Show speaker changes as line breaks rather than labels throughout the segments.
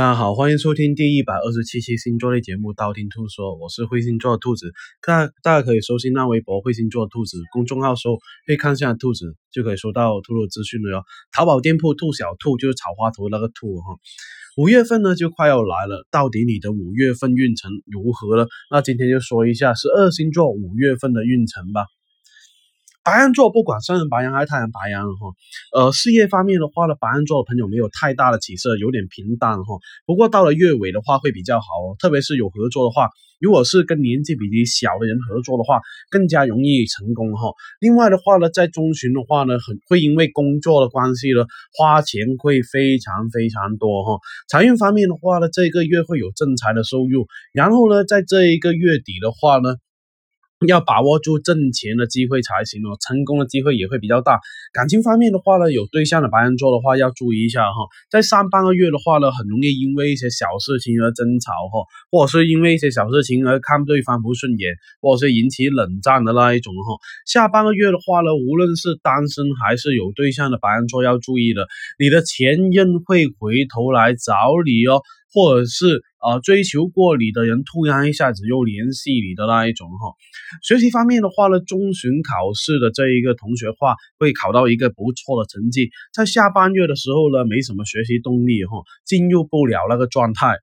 大家好，欢迎收听第一百二十七期星座类节目《道听途说》，我是灰星座的兔子。大大家可以搜新浪微博“灰星座兔子”公众号，搜“可以看一下兔子”，就可以收到兔兔资讯了哟。淘宝店铺“兔小兔”就是草花头那个兔哈。五月份呢就快要来了，到底你的五月份运程如何了？那今天就说一下十二星座五月份的运程吧。白羊座不管上升白羊还是太阳白羊哈，呃，事业方面的话呢，白羊座的朋友没有太大的起色，有点平淡哈。不过到了月尾的话会比较好哦，特别是有合作的话，如果是跟年纪比你小的人合作的话，更加容易成功哈。另外的话呢，在中旬的话呢，很会因为工作的关系呢，花钱会非常非常多哈。财运方面的话呢，这个月会有正财的收入，然后呢，在这一个月底的话呢。要把握住挣钱的机会才行哦，成功的机会也会比较大。感情方面的话呢，有对象的白羊座的话要注意一下哈，在上半个月的话呢，很容易因为一些小事情而争吵哈，或者是因为一些小事情而看对方不顺眼，或者是引起冷战的那一种哈。下半个月的话呢，无论是单身还是有对象的白羊座要注意的，你的前任会回头来找你哦。或者是呃追求过你的人突然一下子又联系你的那一种哈，学习方面的话呢，中旬考试的这一个同学话会考到一个不错的成绩，在下半月的时候呢，没什么学习动力哈，进入不了那个状态。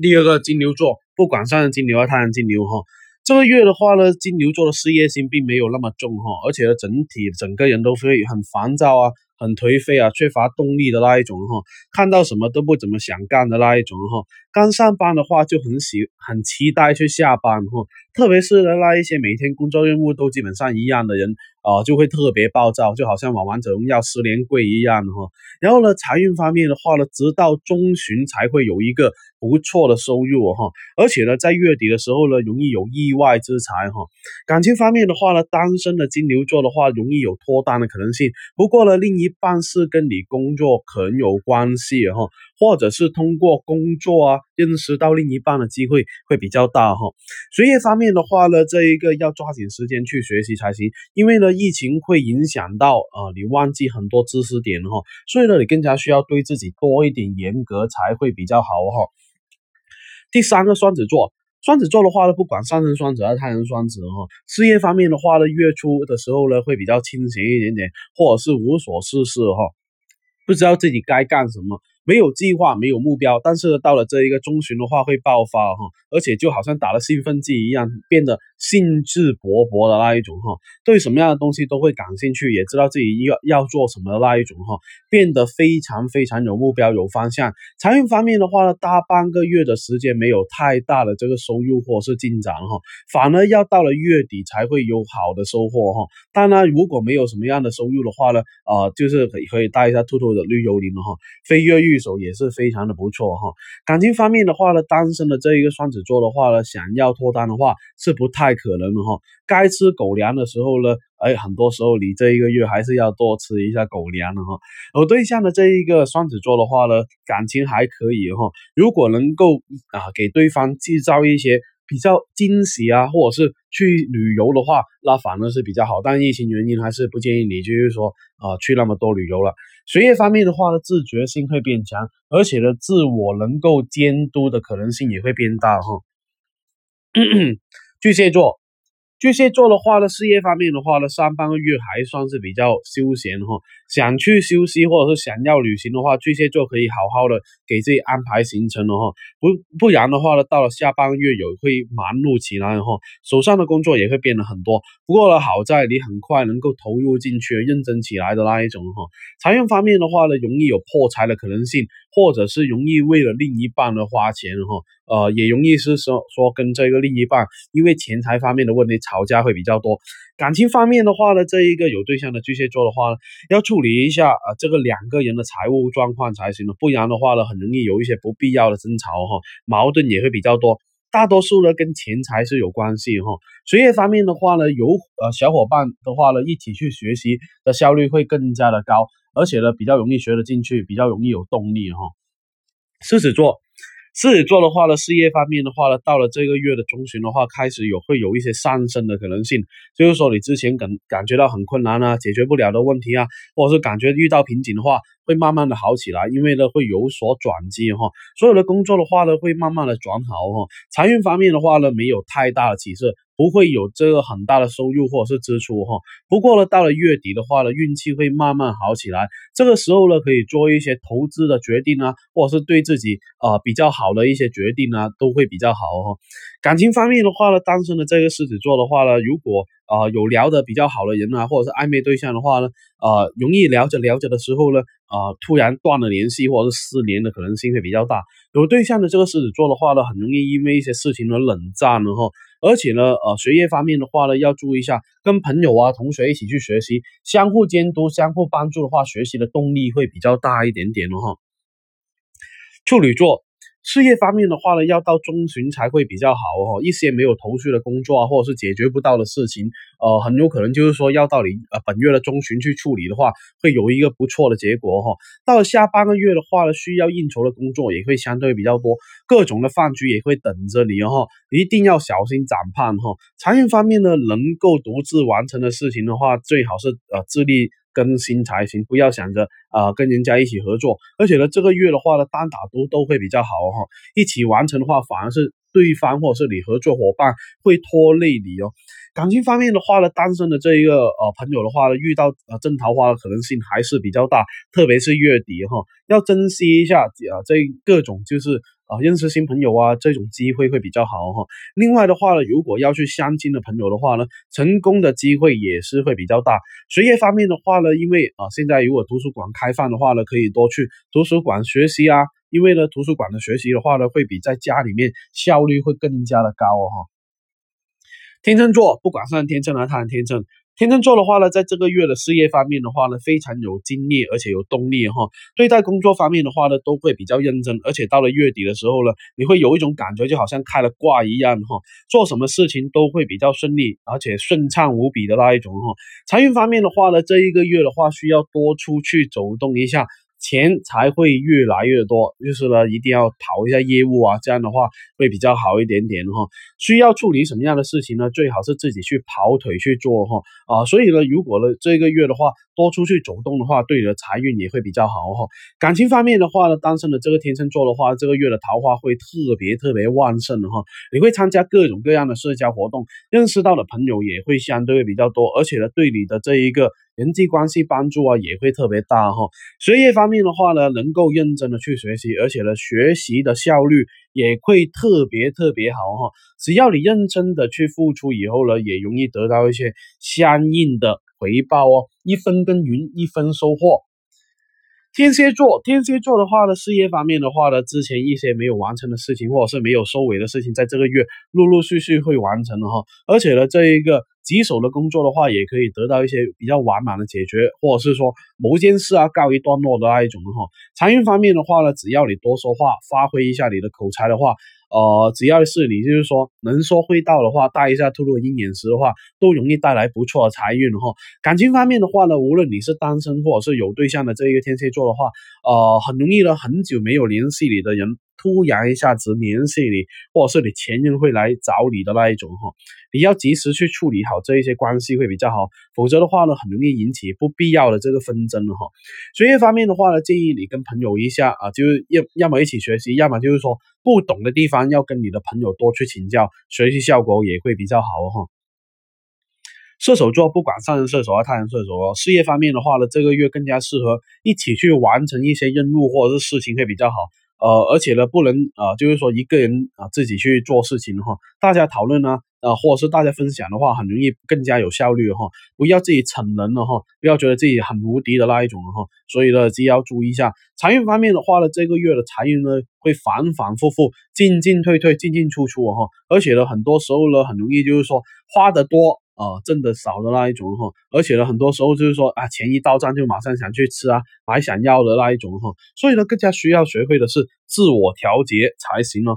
第二个金牛座，不管上升金牛还是太阳金牛哈，这个月的话呢，金牛座的事业心并没有那么重哈，而且整体整个人都会很烦躁啊。很颓废啊，缺乏动力的那一种哈，看到什么都不怎么想干的那一种哈。刚上班的话就很喜很期待去下班哈，特别是呢那一些每天工作任务都基本上一样的人啊，就会特别暴躁，就好像玩王者荣耀十连跪一样哈。然后呢，财运方面的话呢，直到中旬才会有一个不错的收入哈，而且呢，在月底的时候呢，容易有意外之财哈。感情方面的话呢，单身的金牛座的话，容易有脱单的可能性。不过呢，另一办事跟你工作很有关系哈，或者是通过工作啊认识到另一半的机会会比较大哈。学业方面的话呢，这一个要抓紧时间去学习才行，因为呢疫情会影响到啊你忘记很多知识点哈，所以呢你更加需要对自己多一点严格才会比较好哈。第三个双子座。双子座的话呢，不管上升双子还是太阳双子哈，事业方面的话呢，月初的时候呢会比较清闲一点点，或者是无所事事哈，不知道自己该干什么。没有计划，没有目标，但是到了这一个中旬的话会爆发哈，而且就好像打了兴奋剂一样，变得兴致勃勃的那一种哈，对什么样的东西都会感兴趣，也知道自己要要做什么的那一种哈，变得非常非常有目标、有方向。财运方面的话呢，大半个月的时间没有太大的这个收入或是进展哈，反而要到了月底才会有好的收获哈。当然，如果没有什么样的收入的话呢，啊，就是可以可以带一下兔兔的绿幽灵了哈，飞跃玉手也是非常的不错哈。感情方面的话呢，单身的这一个双子座的话呢，想要脱单的话是不太可能的哈。该吃狗粮的时候呢，哎，很多时候你这一个月还是要多吃一下狗粮的哈。而对象的这一个双子座的话呢，感情还可以哈。如果能够啊给对方制造一些。比较惊喜啊，或者是去旅游的话，那反而是比较好。但疫情原因，还是不建议你，就是说啊，去那么多旅游了。学业方面的话呢，自觉性会变强，而且呢，自我能够监督的可能性也会变大哈。巨蟹座。巨蟹座的话呢，事业方面的话呢，上半个月还算是比较休闲哈。想去休息或者是想要旅行的话，巨蟹座可以好好的给自己安排行程了哈。不不然的话呢，到了下半个月有会忙碌起来哈，手上的工作也会变得很多。不过呢，好在你很快能够投入进去、认真起来的那一种哈。财运方面的话呢，容易有破财的可能性，或者是容易为了另一半而花钱哈。呃，也容易是说说跟这个另一半因为钱财方面的问题吵架会比较多。感情方面的话呢，这一个有对象的巨蟹座的话呢，要处理一下啊这个两个人的财务状况才行了，不然的话呢，很容易有一些不必要的争吵哈，矛盾也会比较多。大多数呢跟钱财是有关系哈。学业方面的话呢，有呃小伙伴的话呢，一起去学习的效率会更加的高，而且呢比较容易学得进去，比较容易有动力哈。狮子座。狮子座的话呢，事业方面的话呢，到了这个月的中旬的话，开始有会有一些上升的可能性。就是说，你之前感感觉到很困难啊，解决不了的问题啊，或者是感觉遇到瓶颈的话，会慢慢的好起来，因为呢会有所转机哈。所有的工作的话呢会慢慢的转好哈。财运方面的话呢没有太大的起色。不会有这个很大的收入或者是支出哈，不过呢，到了月底的话呢，运气会慢慢好起来。这个时候呢，可以做一些投资的决定啊，或者是对自己啊比较好的一些决定啊，都会比较好哈。感情方面的话呢，单身的这个狮子座的话呢，如果啊有聊的比较好的人啊，或者是暧昧对象的话呢，啊容易聊着聊着的时候呢，啊突然断了联系或者是失联的可能性会比较大。有对象的这个狮子座的话呢，很容易因为一些事情而冷战了哈。而且呢，呃，学业方面的话呢，要注意一下，跟朋友啊、同学一起去学习，相互监督、相互帮助的话，学习的动力会比较大一点点了哈。处女座。事业方面的话呢，要到中旬才会比较好哦。一些没有头绪的工作啊，或者是解决不到的事情，呃，很有可能就是说要到你呃本月的中旬去处理的话，会有一个不错的结果哈。到了下半个月的话呢，需要应酬的工作也会相对比较多，各种的饭局也会等着你哈，一定要小心长胖哈。财运方面呢，能够独自完成的事情的话，最好是呃自立。更新才行，不要想着啊跟人家一起合作，而且呢这个月的话呢单打独斗会比较好哈，一起完成的话反而是对方或者是你合作伙伴会拖累你哦。感情方面的话呢，单身的这一个呃朋友的话呢，遇到呃真桃花的可能性还是比较大，特别是月底哈，要珍惜一下啊这各种就是。啊，认识新朋友啊，这种机会会比较好哈。另外的话呢，如果要去相亲的朋友的话呢，成功的机会也是会比较大。学业方面的话呢，因为啊，现在如果图书馆开放的话呢，可以多去图书馆学习啊。因为呢，图书馆的学习的话呢，会比在家里面效率会更加的高哈。天秤座，不管是天秤还是太阳天秤。天秤座的话呢，在这个月的事业方面的话呢，非常有精力，而且有动力哈。对待工作方面的话呢，都会比较认真，而且到了月底的时候呢，你会有一种感觉，就好像开了挂一样哈。做什么事情都会比较顺利，而且顺畅无比的那一种哈。财运方面的话呢，这一个月的话，需要多出去走动一下。钱才会越来越多，就是呢，一定要跑一下业务啊，这样的话会比较好一点点哈。需要处理什么样的事情呢？最好是自己去跑腿去做哈啊。所以呢，如果呢这个月的话多出去走动的话，对你的财运也会比较好哈。感情方面的话呢，单身的这个天秤座的话，这个月的桃花会特别特别旺盛的哈。你会参加各种各样的社交活动，认识到的朋友也会相对比较多，而且呢，对你的这一个。人际关系帮助啊也会特别大哈，学业方面的话呢，能够认真的去学习，而且呢，学习的效率也会特别特别好哈。只要你认真的去付出以后呢，也容易得到一些相应的回报哦。一分耕耘一分收获。天蝎座，天蝎座的话呢，事业方面的话呢，之前一些没有完成的事情，或者是没有收尾的事情，在这个月陆陆续续会完成了哈。而且呢，这一个棘手的工作的话，也可以得到一些比较完满的解决，或者是说某件事啊告一段落的那一种的哈。财运方面的话呢，只要你多说话，发挥一下你的口才的话。呃，只要是你就是说能说会道的话，带一下吐露鹰眼石的话，都容易带来不错的财运哈。感情方面的话呢，无论你是单身或者是有对象的这一个天蝎座的话，呃，很容易呢，很久没有联系你的人。突然一下子联系你，或者是你前任会来找你的那一种哈，你要及时去处理好这一些关系会比较好，否则的话呢，很容易引起不必要的这个纷争哈。学业方面的话呢，建议你跟朋友一下啊，就是要要么一起学习，要么就是说不懂的地方要跟你的朋友多去请教，学习效果也会比较好哈。射手座不管上升射手啊太阳射手哦，事业方面的话呢，这个月更加适合一起去完成一些任务或者是事情会比较好。呃，而且呢，不能啊，就是说一个人啊自己去做事情哈，大家讨论呢，呃，或者是大家分享的话，很容易更加有效率哈。不要自己逞能了哈，不要觉得自己很无敌的那一种了哈。所以呢，自己要注意一下财运方面的话呢，这个月的财运呢会反反复复、进进退退、进进出出哈。而且呢，很多时候呢，很容易就是说花的多。啊，挣的少的那一种哈，而且呢，很多时候就是说啊，钱一到账就马上想去吃啊，买想要的那一种哈，所以呢，更加需要学会的是自我调节才行呢。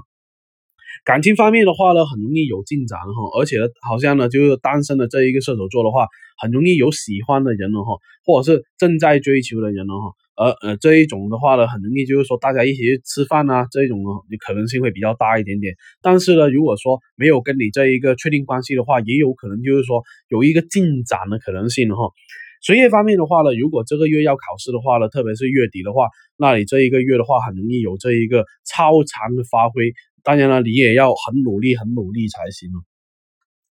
感情方面的话呢，很容易有进展哈，而且，好像呢，就是单身的这一个射手座的话，很容易有喜欢的人了哈，或者是正在追求的人了哈。而呃这一种的话呢，很容易就是说大家一起去吃饭啊，这一种呢，你可能性会比较大一点点。但是呢，如果说没有跟你这一个确定关系的话，也有可能就是说有一个进展的可能性哈。学业方面的话呢，如果这个月要考试的话呢，特别是月底的话，那你这一个月的话，很容易有这一个超常的发挥。当然了，你也要很努力，很努力才行哦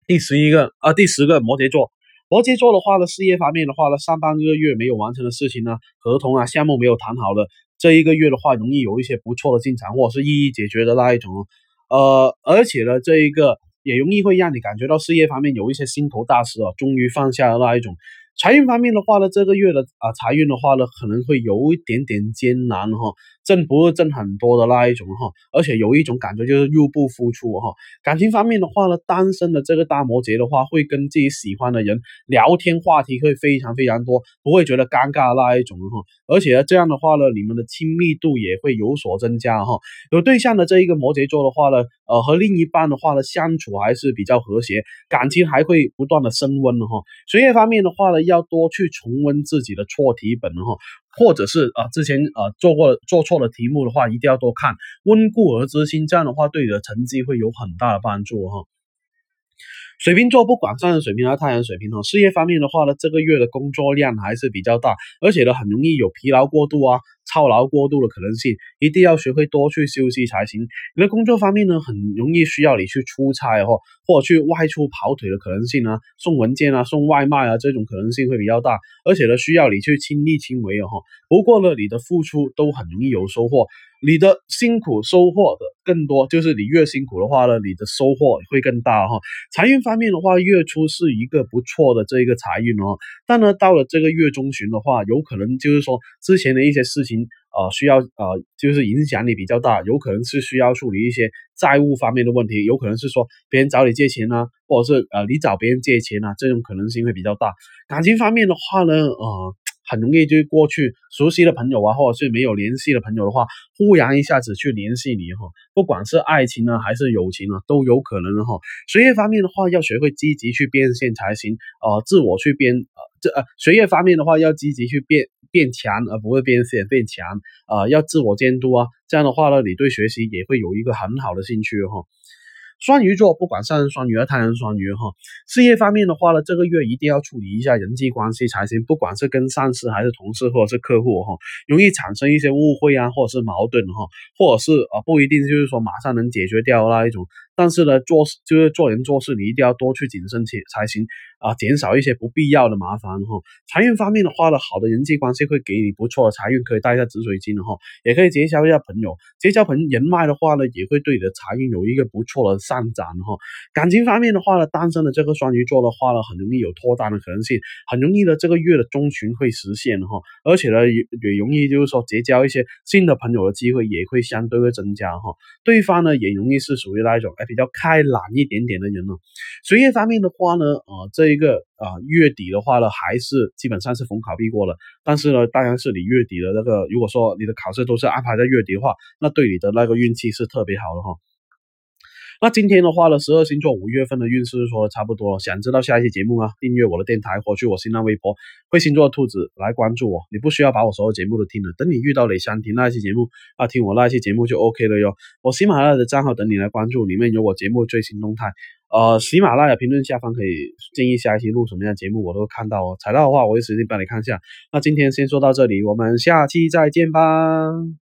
第十一个啊，第十个摩羯座，摩羯座的话呢，事业方面的话呢，上半个月没有完成的事情呢，合同啊，项目没有谈好的，这一个月的话，容易有一些不错的进展，或者是一一解决的那一种。呃，而且呢，这一个也容易会让你感觉到事业方面有一些心头大事哦，终于放下的那一种。财运方面的话呢，这个月的啊财运的话呢，可能会有一点点艰难哈，挣不是挣很多的那一种哈，而且有一种感觉就是入不敷出哈。感情方面的话呢，单身的这个大摩羯的话，会跟自己喜欢的人聊天，话题会非常非常多，不会觉得尴尬那一种哈。而且这样的话呢，你们的亲密度也会有所增加哈。有对象的这一个摩羯座的话呢，呃，和另一半的话呢，相处还是比较和谐，感情还会不断的升温的哈。学业方面的话呢。要多去重温自己的错题本哈，或者是啊之前啊做过做错的题目的话，一定要多看，温故而知新，这样的话对你的成绩会有很大的帮助哈。水瓶座不管上升水平还是太阳水平哈，事业方面的话呢，这个月的工作量还是比较大，而且呢很容易有疲劳过度啊。操劳过度的可能性，一定要学会多去休息才行。你的工作方面呢，很容易需要你去出差哦，或者去外出跑腿的可能性呢，送文件啊、送外卖啊，这种可能性会比较大。而且呢，需要你去亲力亲为哦。不过呢，你的付出都很容易有收获，你的辛苦收获的更多，就是你越辛苦的话呢，你的收获会更大哈。财运方面的话，月初是一个不错的这一个财运哦，但呢，到了这个月中旬的话，有可能就是说之前的一些事情。呃，需要呃，就是影响力比较大，有可能是需要处理一些债务方面的问题，有可能是说别人找你借钱啊，或者是呃你找别人借钱啊，这种可能性会比较大。感情方面的话呢，呃，很容易就过去熟悉的朋友啊，或者是没有联系的朋友的话，忽然一下子去联系你哈，不管是爱情呢还是友情呢，都有可能的哈。学业方面的话，要学会积极去变现才行，呃，自我去变呃这呃学业方面的话，要积极去变。变强而不会变现，变强啊，要自我监督啊，这样的话呢，你对学习也会有一个很好的兴趣哈。双鱼座不管上升双鱼还是太阳双鱼哈，事业方面的话呢，这个月一定要处理一下人际关系才行，不管是跟上司还是同事或者是客户哈，容易产生一些误会啊，或者是矛盾哈，或者是啊不一定就是说马上能解决掉那一种。但是呢，做就是做人做事，你一定要多去谨慎些才行啊，减少一些不必要的麻烦哈。财运方面的话呢，好的人际关系会给你不错的财运，可以带一下紫水晶的哈，也可以结交一下朋友，结交朋人脉的话呢，也会对你的财运有一个不错的上涨哈。感情方面的话呢，单身的这个双鱼座的话呢，很容易有脱单的可能性，很容易的这个月的中旬会实现哈，而且呢也也容易就是说结交一些新的朋友的机会也会相对会增加哈。对方呢也容易是属于那一种哎。比较开朗一点点的人呢，学业方面的话呢，呃，这一个啊月底的话呢，还是基本上是逢考必过了。但是呢，当然是你月底的那个，如果说你的考试都是安排在月底的话，那对你的那个运气是特别好的哈。那今天的话呢，十二星座五月份的运势说差不多了。想知道下一期节目吗？订阅我的电台或去我新浪微博“会星座兔子”来关注我。你不需要把我所有节目都听了，等你遇到你想听那一期节目，啊，听我那一期节目就 OK 了哟。我喜马拉雅的账号等你来关注，里面有我节目最新动态。呃，喜马拉雅评论下方可以建议下一期录什么样的节目，我都看到哦。材料的话，我会实际帮你看一下。那今天先说到这里，我们下期再见吧。